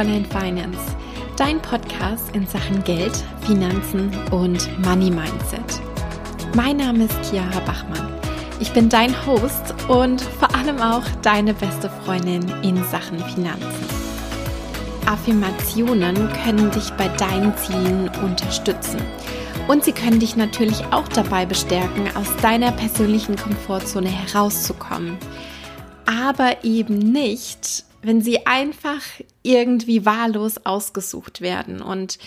Fräulein Finance, dein Podcast in Sachen Geld, Finanzen und Money Mindset. Mein Name ist Chiara Bachmann. Ich bin dein Host und vor allem auch deine beste Freundin in Sachen Finanzen. Affirmationen können dich bei deinen Zielen unterstützen. Und sie können dich natürlich auch dabei bestärken, aus deiner persönlichen Komfortzone herauszukommen. Aber eben nicht, wenn sie einfach irgendwie wahllos ausgesucht werden. Und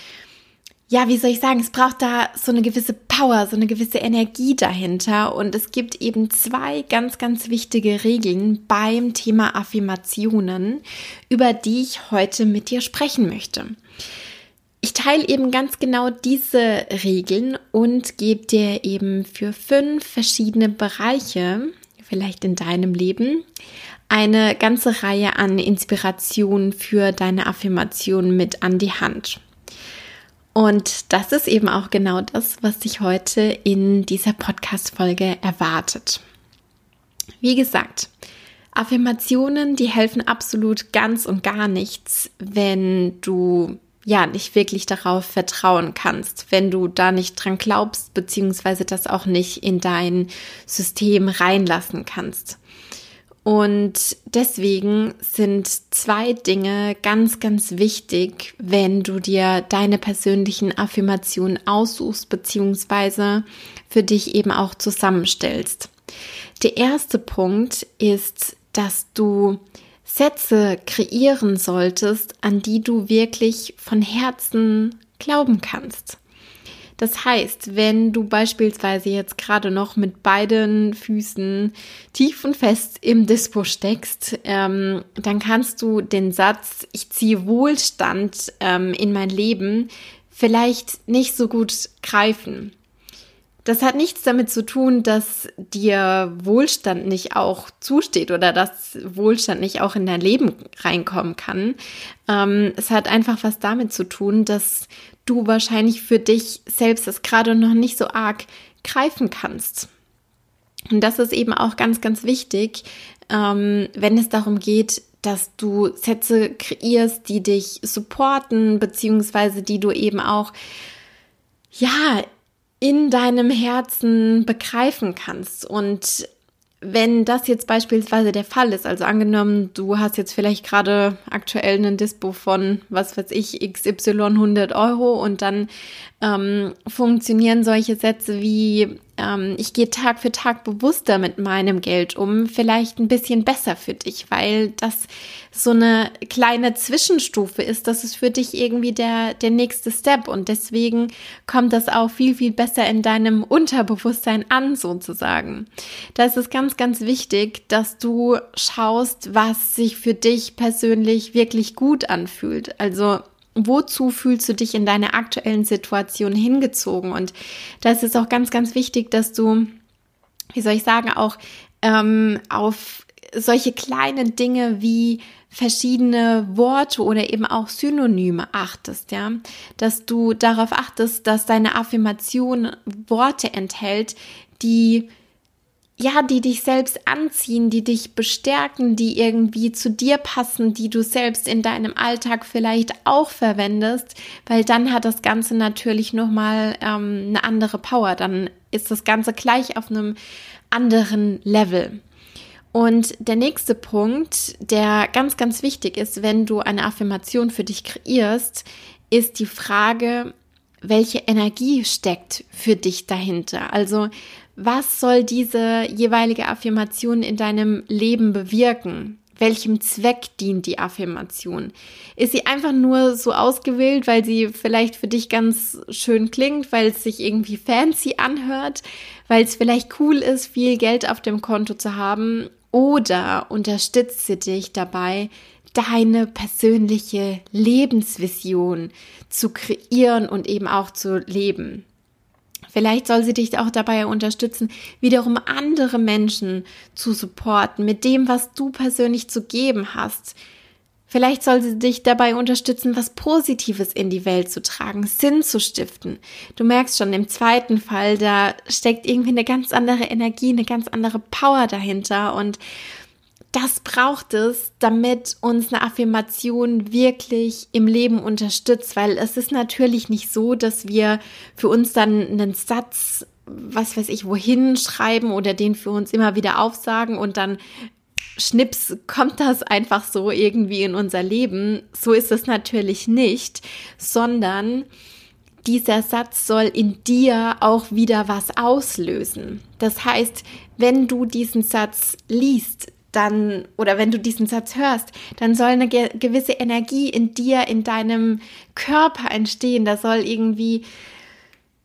ja, wie soll ich sagen, es braucht da so eine gewisse Power, so eine gewisse Energie dahinter. Und es gibt eben zwei ganz, ganz wichtige Regeln beim Thema Affirmationen, über die ich heute mit dir sprechen möchte. Ich teile eben ganz genau diese Regeln und gebe dir eben für fünf verschiedene Bereiche, vielleicht in deinem Leben, eine ganze Reihe an Inspirationen für deine Affirmation mit an die Hand. Und das ist eben auch genau das, was dich heute in dieser Podcast-Folge erwartet. Wie gesagt, Affirmationen, die helfen absolut ganz und gar nichts, wenn du ja nicht wirklich darauf vertrauen kannst, wenn du da nicht dran glaubst, beziehungsweise das auch nicht in dein System reinlassen kannst. Und deswegen sind zwei Dinge ganz, ganz wichtig, wenn du dir deine persönlichen Affirmationen aussuchst, beziehungsweise für dich eben auch zusammenstellst. Der erste Punkt ist, dass du Sätze kreieren solltest, an die du wirklich von Herzen glauben kannst. Das heißt, wenn du beispielsweise jetzt gerade noch mit beiden Füßen tief und fest im Dispo steckst, ähm, dann kannst du den Satz, ich ziehe Wohlstand ähm, in mein Leben, vielleicht nicht so gut greifen. Das hat nichts damit zu tun, dass dir Wohlstand nicht auch zusteht oder dass Wohlstand nicht auch in dein Leben reinkommen kann. Ähm, es hat einfach was damit zu tun, dass du wahrscheinlich für dich selbst das gerade noch nicht so arg greifen kannst. Und das ist eben auch ganz, ganz wichtig, ähm, wenn es darum geht, dass du Sätze kreierst, die dich supporten, beziehungsweise die du eben auch, ja, in deinem Herzen begreifen kannst. Und wenn das jetzt beispielsweise der Fall ist, also angenommen, du hast jetzt vielleicht gerade aktuell einen Dispo von, was weiß ich, XY 100 Euro und dann ähm, funktionieren solche Sätze wie, ähm, ich gehe Tag für Tag bewusster mit meinem Geld um, vielleicht ein bisschen besser für dich, weil das so eine kleine Zwischenstufe ist. Das ist für dich irgendwie der, der nächste Step und deswegen kommt das auch viel, viel besser in deinem Unterbewusstsein an, sozusagen. Da ist es ganz, ganz wichtig, dass du schaust, was sich für dich persönlich wirklich gut anfühlt. Also wozu fühlst du dich in deiner aktuellen Situation hingezogen? Und da ist auch ganz, ganz wichtig, dass du, wie soll ich sagen, auch ähm, auf solche kleinen Dinge wie verschiedene Worte oder eben auch Synonyme achtest, ja, dass du darauf achtest, dass deine Affirmation Worte enthält, die ja, die dich selbst anziehen, die dich bestärken, die irgendwie zu dir passen, die du selbst in deinem Alltag vielleicht auch verwendest, weil dann hat das Ganze natürlich nochmal ähm, eine andere Power. Dann ist das Ganze gleich auf einem anderen Level. Und der nächste Punkt, der ganz, ganz wichtig ist, wenn du eine Affirmation für dich kreierst, ist die Frage, welche Energie steckt für dich dahinter? Also was soll diese jeweilige Affirmation in deinem Leben bewirken? Welchem Zweck dient die Affirmation? Ist sie einfach nur so ausgewählt, weil sie vielleicht für dich ganz schön klingt, weil es sich irgendwie fancy anhört, weil es vielleicht cool ist, viel Geld auf dem Konto zu haben? Oder unterstützt sie dich dabei, deine persönliche Lebensvision zu kreieren und eben auch zu leben? Vielleicht soll sie dich auch dabei unterstützen, wiederum andere Menschen zu supporten mit dem, was du persönlich zu geben hast. Vielleicht soll sie dich dabei unterstützen, was Positives in die Welt zu tragen, Sinn zu stiften. Du merkst schon, im zweiten Fall, da steckt irgendwie eine ganz andere Energie, eine ganz andere Power dahinter und das braucht es, damit uns eine Affirmation wirklich im Leben unterstützt, weil es ist natürlich nicht so, dass wir für uns dann einen Satz, was weiß ich, wohin schreiben oder den für uns immer wieder aufsagen und dann Schnips kommt das einfach so irgendwie in unser Leben. So ist es natürlich nicht, sondern dieser Satz soll in dir auch wieder was auslösen. Das heißt, wenn du diesen Satz liest, dann, oder wenn du diesen Satz hörst, dann soll eine ge gewisse Energie in dir, in deinem Körper entstehen. Da soll irgendwie,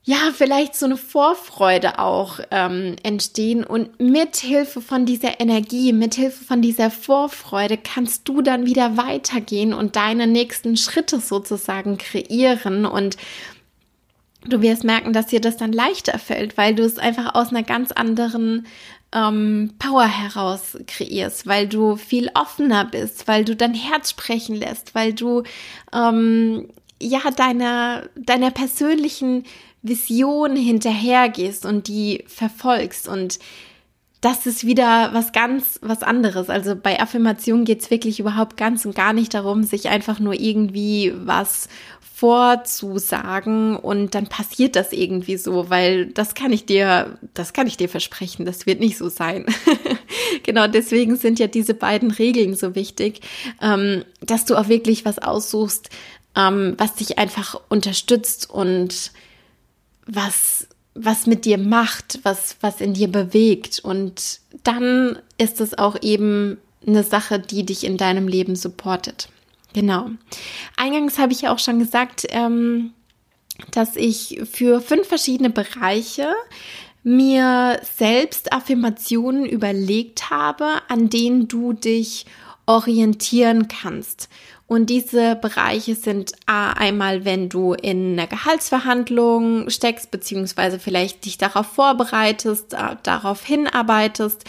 ja, vielleicht so eine Vorfreude auch ähm, entstehen. Und mit Hilfe von dieser Energie, mit Hilfe von dieser Vorfreude kannst du dann wieder weitergehen und deine nächsten Schritte sozusagen kreieren und Du wirst merken, dass dir das dann leichter fällt, weil du es einfach aus einer ganz anderen ähm, Power heraus kreierst, weil du viel offener bist, weil du dein Herz sprechen lässt, weil du ähm, ja deiner deiner persönlichen Vision hinterhergehst und die verfolgst. Und das ist wieder was ganz was anderes. Also bei Affirmation geht es wirklich überhaupt ganz und gar nicht darum, sich einfach nur irgendwie was vorzusagen und dann passiert das irgendwie so, weil das kann ich dir, das kann ich dir versprechen, das wird nicht so sein. genau deswegen sind ja diese beiden Regeln so wichtig, ähm, dass du auch wirklich was aussuchst, ähm, was dich einfach unterstützt und was was mit dir macht, was was in dir bewegt und dann ist es auch eben eine Sache, die dich in deinem Leben supportet. Genau. Eingangs habe ich ja auch schon gesagt, ähm, dass ich für fünf verschiedene Bereiche mir selbst Affirmationen überlegt habe, an denen du dich orientieren kannst. Und diese Bereiche sind einmal, wenn du in einer Gehaltsverhandlung steckst, beziehungsweise vielleicht dich darauf vorbereitest, darauf hinarbeitest,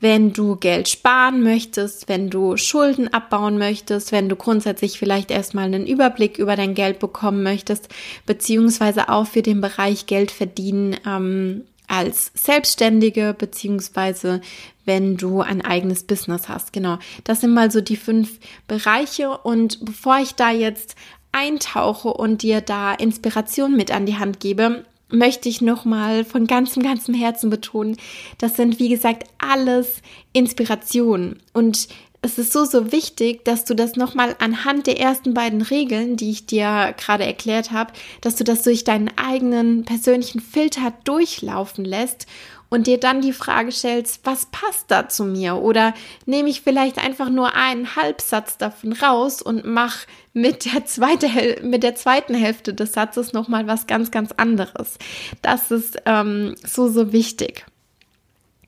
wenn du Geld sparen möchtest, wenn du Schulden abbauen möchtest, wenn du grundsätzlich vielleicht erstmal einen Überblick über dein Geld bekommen möchtest, beziehungsweise auch für den Bereich Geld verdienen ähm, als Selbstständige, beziehungsweise wenn du ein eigenes Business hast. Genau, das sind mal so die fünf Bereiche. Und bevor ich da jetzt eintauche und dir da Inspiration mit an die Hand gebe, möchte ich nochmal von ganzem, ganzem Herzen betonen, das sind, wie gesagt, alles Inspirationen. Und es ist so, so wichtig, dass du das nochmal anhand der ersten beiden Regeln, die ich dir gerade erklärt habe, dass du das durch deinen eigenen persönlichen Filter durchlaufen lässt und dir dann die Frage stellst, was passt da zu mir? Oder nehme ich vielleicht einfach nur einen Halbsatz davon raus und mache mit der, zweite, mit der zweiten Hälfte des Satzes nochmal was ganz, ganz anderes. Das ist ähm, so, so wichtig.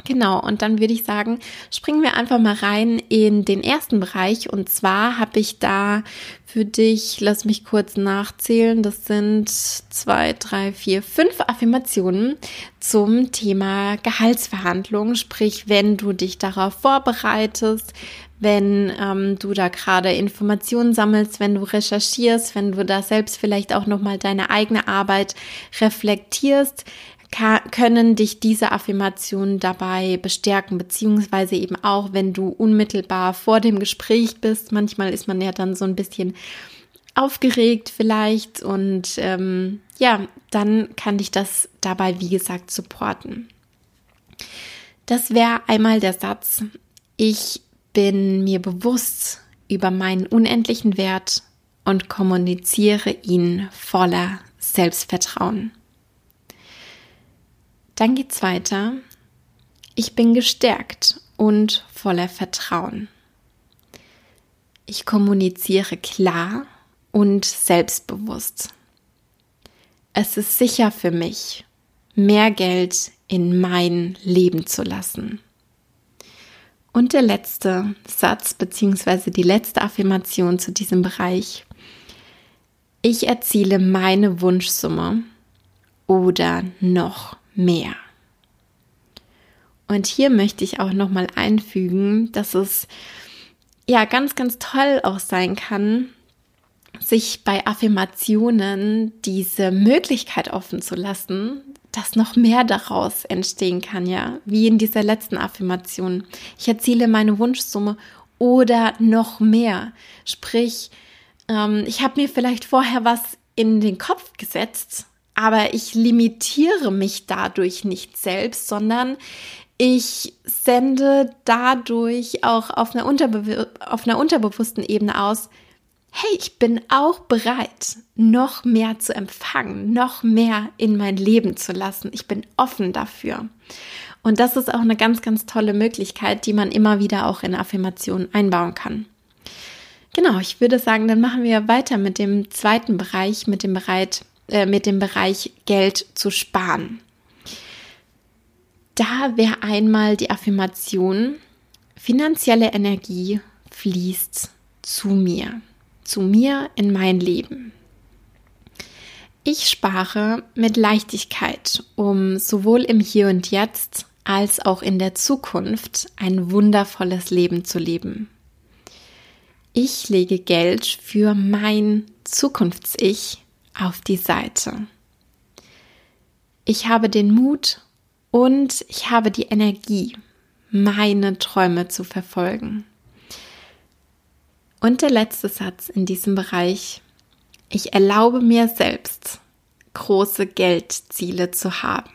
Genau, und dann würde ich sagen, springen wir einfach mal rein in den ersten Bereich. Und zwar habe ich da für dich, lass mich kurz nachzählen, das sind zwei, drei, vier, fünf Affirmationen zum Thema Gehaltsverhandlungen. Sprich, wenn du dich darauf vorbereitest, wenn ähm, du da gerade Informationen sammelst, wenn du recherchierst, wenn du da selbst vielleicht auch nochmal deine eigene Arbeit reflektierst, können dich diese Affirmationen dabei bestärken, beziehungsweise eben auch, wenn du unmittelbar vor dem Gespräch bist. Manchmal ist man ja dann so ein bisschen aufgeregt vielleicht und ähm, ja, dann kann dich das dabei, wie gesagt, supporten. Das wäre einmal der Satz, ich bin mir bewusst über meinen unendlichen Wert und kommuniziere ihn voller Selbstvertrauen. Dann geht's weiter. Ich bin gestärkt und voller Vertrauen. Ich kommuniziere klar und selbstbewusst. Es ist sicher für mich, mehr Geld in mein Leben zu lassen. Und der letzte Satz beziehungsweise die letzte Affirmation zu diesem Bereich. Ich erziele meine Wunschsumme oder noch mehr. Und hier möchte ich auch nochmal einfügen, dass es ja ganz, ganz toll auch sein kann, sich bei Affirmationen diese Möglichkeit offen zu lassen, dass noch mehr daraus entstehen kann, ja, wie in dieser letzten Affirmation. Ich erziele meine Wunschsumme oder noch mehr. Sprich, ähm, ich habe mir vielleicht vorher was in den Kopf gesetzt, aber ich limitiere mich dadurch nicht selbst, sondern ich sende dadurch auch auf einer, Unterbe auf einer unterbewussten Ebene aus, hey, ich bin auch bereit, noch mehr zu empfangen, noch mehr in mein Leben zu lassen. Ich bin offen dafür. Und das ist auch eine ganz, ganz tolle Möglichkeit, die man immer wieder auch in Affirmationen einbauen kann. Genau, ich würde sagen, dann machen wir weiter mit dem zweiten Bereich, mit dem, Bereit, äh, mit dem Bereich Geld zu sparen. Da wäre einmal die Affirmation, finanzielle Energie fließt zu mir zu mir in mein Leben. Ich spare mit Leichtigkeit, um sowohl im Hier und Jetzt als auch in der Zukunft ein wundervolles Leben zu leben. Ich lege Geld für mein Zukunfts-Ich auf die Seite. Ich habe den Mut und ich habe die Energie, meine Träume zu verfolgen. Und der letzte Satz in diesem Bereich. Ich erlaube mir selbst, große Geldziele zu haben.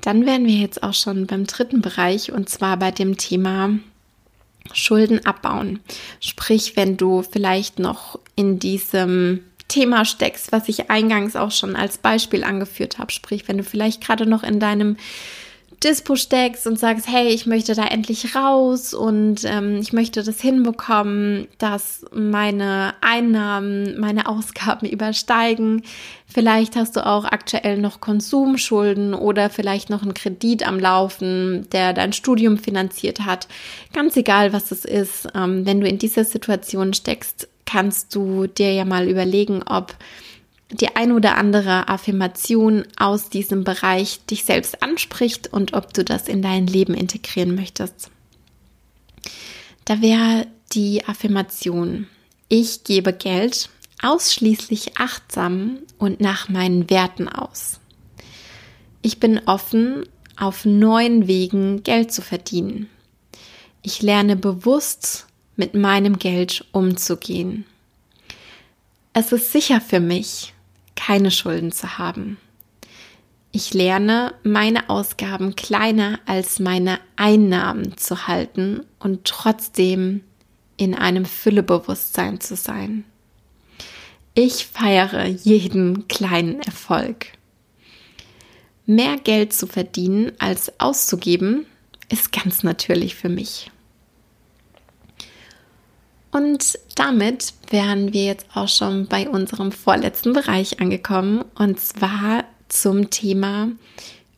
Dann wären wir jetzt auch schon beim dritten Bereich und zwar bei dem Thema Schulden abbauen. Sprich, wenn du vielleicht noch in diesem Thema steckst, was ich eingangs auch schon als Beispiel angeführt habe. Sprich, wenn du vielleicht gerade noch in deinem Dispo steckst und sagst, hey, ich möchte da endlich raus und ähm, ich möchte das hinbekommen, dass meine Einnahmen, meine Ausgaben übersteigen. Vielleicht hast du auch aktuell noch Konsumschulden oder vielleicht noch einen Kredit am Laufen, der dein Studium finanziert hat. Ganz egal, was es ist, ähm, wenn du in dieser Situation steckst, kannst du dir ja mal überlegen, ob die ein oder andere Affirmation aus diesem Bereich dich selbst anspricht und ob du das in dein Leben integrieren möchtest. Da wäre die Affirmation, ich gebe Geld ausschließlich achtsam und nach meinen Werten aus. Ich bin offen, auf neuen Wegen Geld zu verdienen. Ich lerne bewusst mit meinem Geld umzugehen. Es ist sicher für mich, keine Schulden zu haben. Ich lerne, meine Ausgaben kleiner als meine Einnahmen zu halten und trotzdem in einem Füllebewusstsein zu sein. Ich feiere jeden kleinen Erfolg. Mehr Geld zu verdienen als auszugeben, ist ganz natürlich für mich. Und damit wären wir jetzt auch schon bei unserem vorletzten Bereich angekommen und zwar zum Thema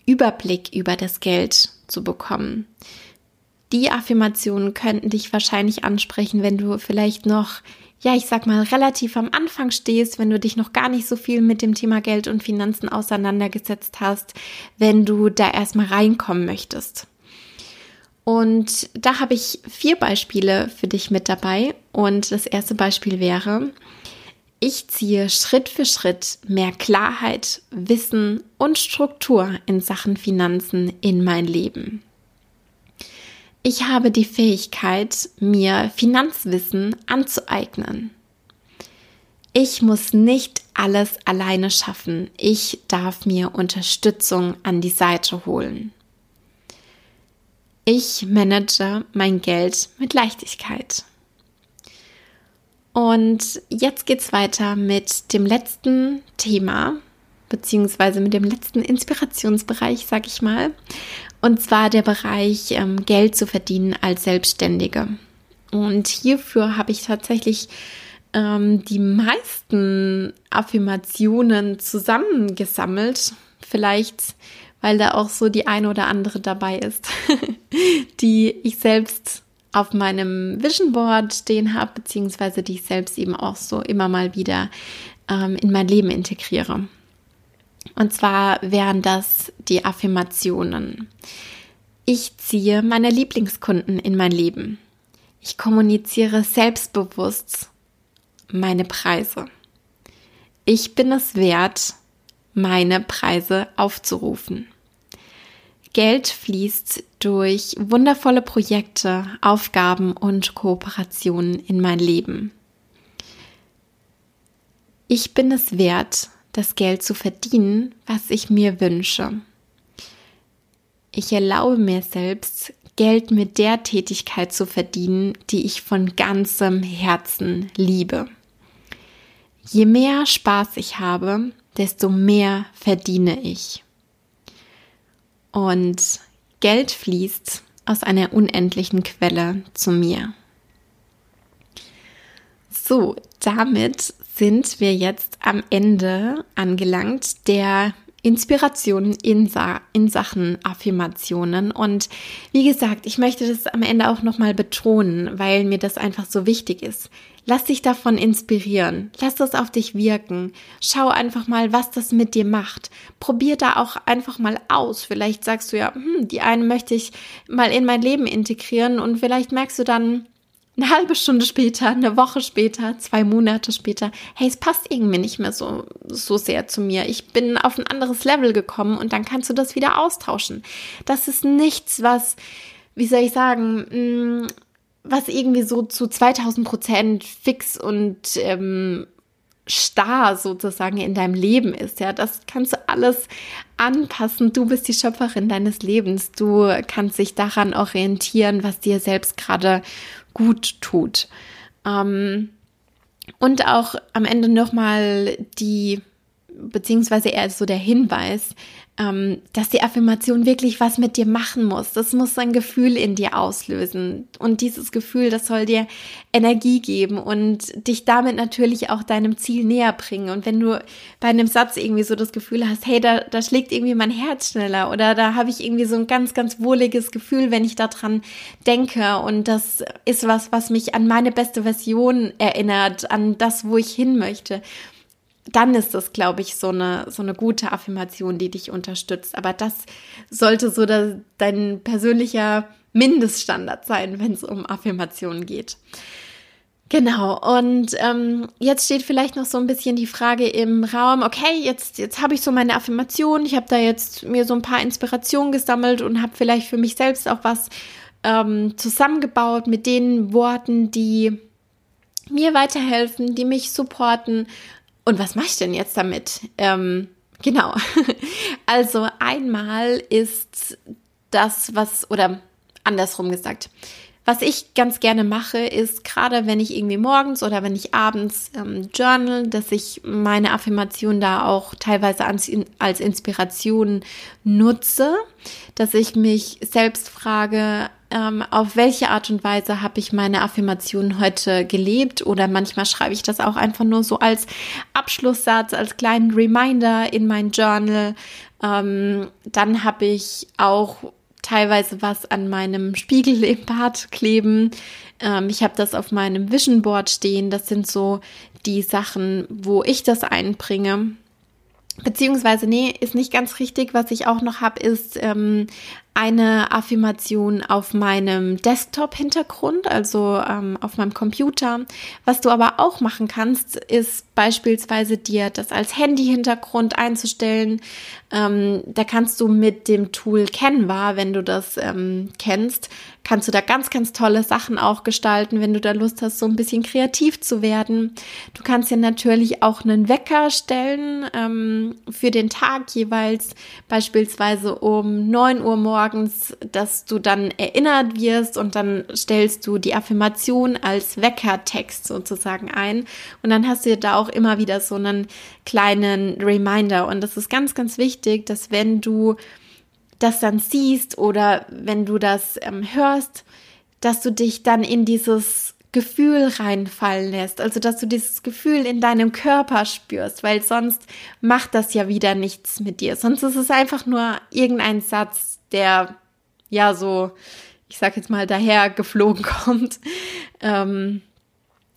Überblick über das Geld zu bekommen. Die Affirmationen könnten dich wahrscheinlich ansprechen, wenn du vielleicht noch, ja, ich sag mal, relativ am Anfang stehst, wenn du dich noch gar nicht so viel mit dem Thema Geld und Finanzen auseinandergesetzt hast, wenn du da erstmal reinkommen möchtest. Und da habe ich vier Beispiele für dich mit dabei. Und das erste Beispiel wäre, ich ziehe Schritt für Schritt mehr Klarheit, Wissen und Struktur in Sachen Finanzen in mein Leben. Ich habe die Fähigkeit, mir Finanzwissen anzueignen. Ich muss nicht alles alleine schaffen. Ich darf mir Unterstützung an die Seite holen. Ich manage mein Geld mit Leichtigkeit. Und jetzt geht's weiter mit dem letzten Thema, beziehungsweise mit dem letzten Inspirationsbereich, sag ich mal. Und zwar der Bereich ähm, Geld zu verdienen als Selbstständige. Und hierfür habe ich tatsächlich ähm, die meisten Affirmationen zusammengesammelt. Vielleicht weil da auch so die eine oder andere dabei ist, die ich selbst auf meinem Vision Board stehen habe, beziehungsweise die ich selbst eben auch so immer mal wieder ähm, in mein Leben integriere. Und zwar wären das die Affirmationen. Ich ziehe meine Lieblingskunden in mein Leben. Ich kommuniziere selbstbewusst meine Preise. Ich bin es wert, meine Preise aufzurufen. Geld fließt durch wundervolle Projekte, Aufgaben und Kooperationen in mein Leben. Ich bin es wert, das Geld zu verdienen, was ich mir wünsche. Ich erlaube mir selbst, Geld mit der Tätigkeit zu verdienen, die ich von ganzem Herzen liebe. Je mehr Spaß ich habe, desto mehr verdiene ich. Und Geld fließt aus einer unendlichen Quelle zu mir. So, damit sind wir jetzt am Ende angelangt der Inspiration in, Sa in Sachen Affirmationen. Und wie gesagt, ich möchte das am Ende auch nochmal betonen, weil mir das einfach so wichtig ist. Lass dich davon inspirieren. Lass das auf dich wirken. Schau einfach mal, was das mit dir macht. Probier da auch einfach mal aus. Vielleicht sagst du ja, hm, die eine möchte ich mal in mein Leben integrieren und vielleicht merkst du dann, eine halbe Stunde später, eine Woche später, zwei Monate später, hey, es passt irgendwie nicht mehr so, so sehr zu mir. Ich bin auf ein anderes Level gekommen und dann kannst du das wieder austauschen. Das ist nichts, was, wie soll ich sagen, mm, was irgendwie so zu 2000 Prozent fix und ähm, starr sozusagen in deinem Leben ist. Ja, das kannst du alles anpassen. Du bist die Schöpferin deines Lebens. Du kannst dich daran orientieren, was dir selbst gerade gut tut. Ähm, und auch am Ende nochmal die, beziehungsweise eher so der Hinweis, ähm, dass die Affirmation wirklich was mit dir machen muss. Das muss ein Gefühl in dir auslösen. Und dieses Gefühl, das soll dir Energie geben und dich damit natürlich auch deinem Ziel näher bringen. Und wenn du bei einem Satz irgendwie so das Gefühl hast, hey, da, da schlägt irgendwie mein Herz schneller oder da habe ich irgendwie so ein ganz, ganz wohliges Gefühl, wenn ich daran denke. Und das ist was, was mich an meine beste Version erinnert, an das, wo ich hin möchte dann ist das, glaube ich, so eine, so eine gute Affirmation, die dich unterstützt. Aber das sollte so der, dein persönlicher Mindeststandard sein, wenn es um Affirmationen geht. Genau, und ähm, jetzt steht vielleicht noch so ein bisschen die Frage im Raum, okay, jetzt, jetzt habe ich so meine Affirmation, ich habe da jetzt mir so ein paar Inspirationen gesammelt und habe vielleicht für mich selbst auch was ähm, zusammengebaut mit den Worten, die mir weiterhelfen, die mich supporten und was mache ich denn jetzt damit? Ähm, genau. Also einmal ist das, was, oder andersrum gesagt, was ich ganz gerne mache, ist gerade wenn ich irgendwie morgens oder wenn ich abends ähm, journal, dass ich meine Affirmation da auch teilweise als, als Inspiration nutze, dass ich mich selbst frage, ähm, auf welche Art und Weise habe ich meine Affirmation heute gelebt oder manchmal schreibe ich das auch einfach nur so als Abschlusssatz, als kleinen Reminder in mein Journal. Ähm, dann habe ich auch teilweise was an meinem Spiegel im Bad kleben. Ähm, ich habe das auf meinem Vision Board stehen. Das sind so die Sachen, wo ich das einbringe. Beziehungsweise, nee, ist nicht ganz richtig. Was ich auch noch habe, ist ähm, eine Affirmation auf meinem Desktop-Hintergrund, also ähm, auf meinem Computer. Was du aber auch machen kannst, ist beispielsweise dir das als Handy-Hintergrund einzustellen. Ähm, da kannst du mit dem Tool Canva, wenn du das ähm, kennst, kannst du da ganz, ganz tolle Sachen auch gestalten, wenn du da Lust hast, so ein bisschen kreativ zu werden. Du kannst dir natürlich auch einen Wecker stellen ähm, für den Tag jeweils, beispielsweise um neun Uhr morgens, dass du dann erinnert wirst und dann stellst du die Affirmation als Weckertext sozusagen ein. Und dann hast du da auch immer wieder so einen kleinen Reminder. Und das ist ganz, ganz wichtig, dass wenn du das dann siehst oder wenn du das ähm, hörst, dass du dich dann in dieses Gefühl reinfallen lässt, also dass du dieses Gefühl in deinem Körper spürst, weil sonst macht das ja wieder nichts mit dir. Sonst ist es einfach nur irgendein Satz, der ja so, ich sag jetzt mal, daher geflogen kommt. Ähm,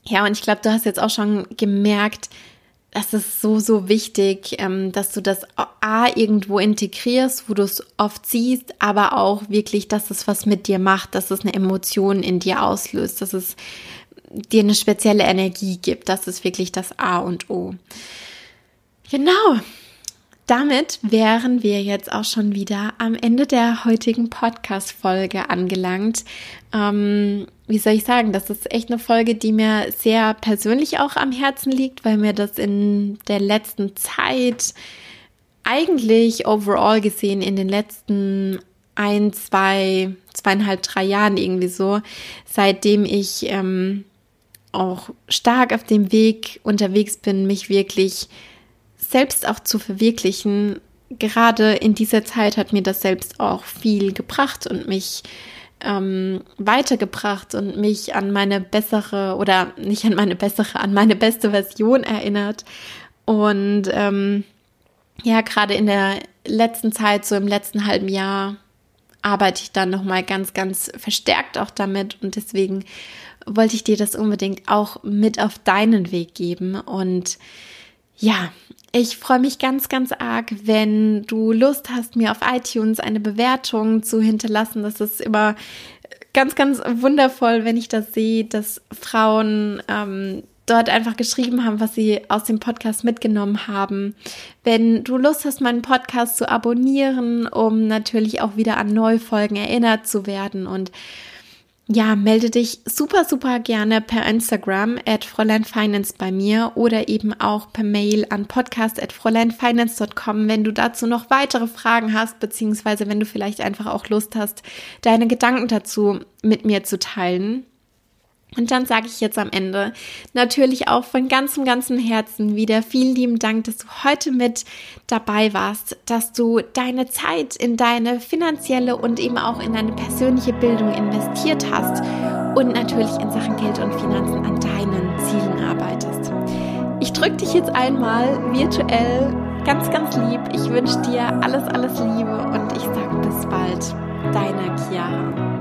ja, und ich glaube, du hast jetzt auch schon gemerkt, das ist so, so wichtig, ähm, dass du das A irgendwo integrierst, wo du es oft siehst, aber auch wirklich, dass es was mit dir macht, dass es eine Emotion in dir auslöst, dass es dir eine spezielle Energie gibt. Das ist wirklich das A und O. Genau. Damit wären wir jetzt auch schon wieder am Ende der heutigen Podcast-Folge angelangt. Ähm, wie soll ich sagen, das ist echt eine Folge, die mir sehr persönlich auch am Herzen liegt, weil mir das in der letzten Zeit eigentlich overall gesehen in den letzten ein, zwei, zweieinhalb, drei Jahren irgendwie so, seitdem ich ähm, auch stark auf dem Weg unterwegs bin, mich wirklich selbst auch zu verwirklichen. Gerade in dieser Zeit hat mir das selbst auch viel gebracht und mich ähm, weitergebracht und mich an meine bessere oder nicht an meine bessere, an meine beste Version erinnert. Und ähm, ja, gerade in der letzten Zeit, so im letzten halben Jahr, arbeite ich dann nochmal ganz, ganz verstärkt auch damit. Und deswegen wollte ich dir das unbedingt auch mit auf deinen Weg geben. Und ja, ich freue mich ganz, ganz arg, wenn du Lust hast, mir auf iTunes eine Bewertung zu hinterlassen. Das ist immer ganz, ganz wundervoll, wenn ich das sehe, dass Frauen ähm, dort einfach geschrieben haben, was sie aus dem Podcast mitgenommen haben. Wenn du Lust hast, meinen Podcast zu abonnieren, um natürlich auch wieder an Neufolgen erinnert zu werden und ja, melde dich super, super gerne per Instagram at Fräulein Finance bei mir oder eben auch per Mail an podcast at fräuleinfinance.com, wenn du dazu noch weitere Fragen hast, beziehungsweise wenn du vielleicht einfach auch Lust hast, deine Gedanken dazu mit mir zu teilen. Und dann sage ich jetzt am Ende natürlich auch von ganzem, ganzem Herzen wieder vielen lieben Dank, dass du heute mit dabei warst, dass du deine Zeit in deine finanzielle und eben auch in deine persönliche Bildung investiert hast und natürlich in Sachen Geld und Finanzen an deinen Zielen arbeitest. Ich drücke dich jetzt einmal virtuell ganz, ganz lieb. Ich wünsche dir alles, alles Liebe und ich sage bis bald. Deine Chiara.